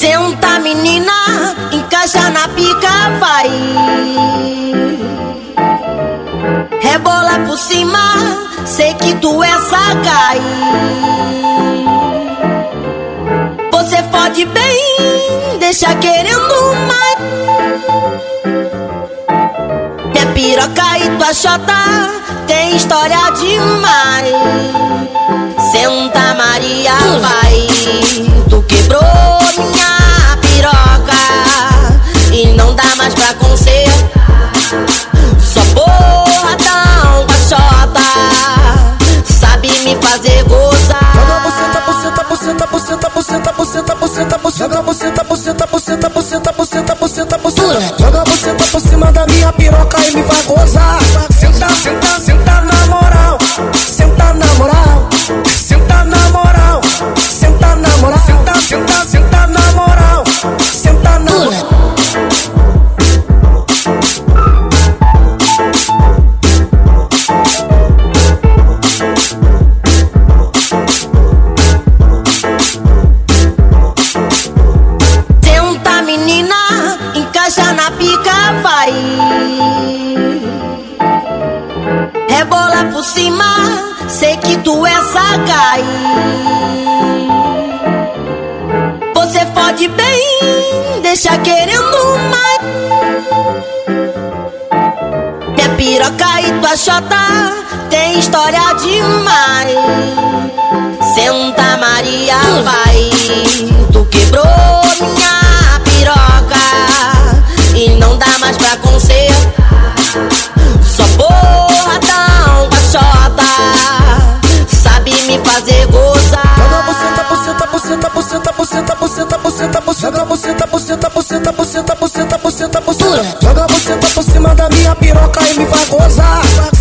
Senta menina, encaixa na pica, vai. Rebola por cima, sei que tu é sagaz. Você fode bem, deixa querendo mais. Minha piroca e tua chota tem história demais. Só porradão, baixota Sabe me fazer gozar Joga você tá por cima da minha piroca e me faz vai. Rebola por cima, sei que tu é sagaz. Você fode bem, deixa querendo mais. Minha piroca e tua chota tem história demais. Senta Maria, vai. Joga buceta, buceta, buceta, buceta, buceta, buceta, buceta. Joga buceta por cima da minha piroca e me vai gozar.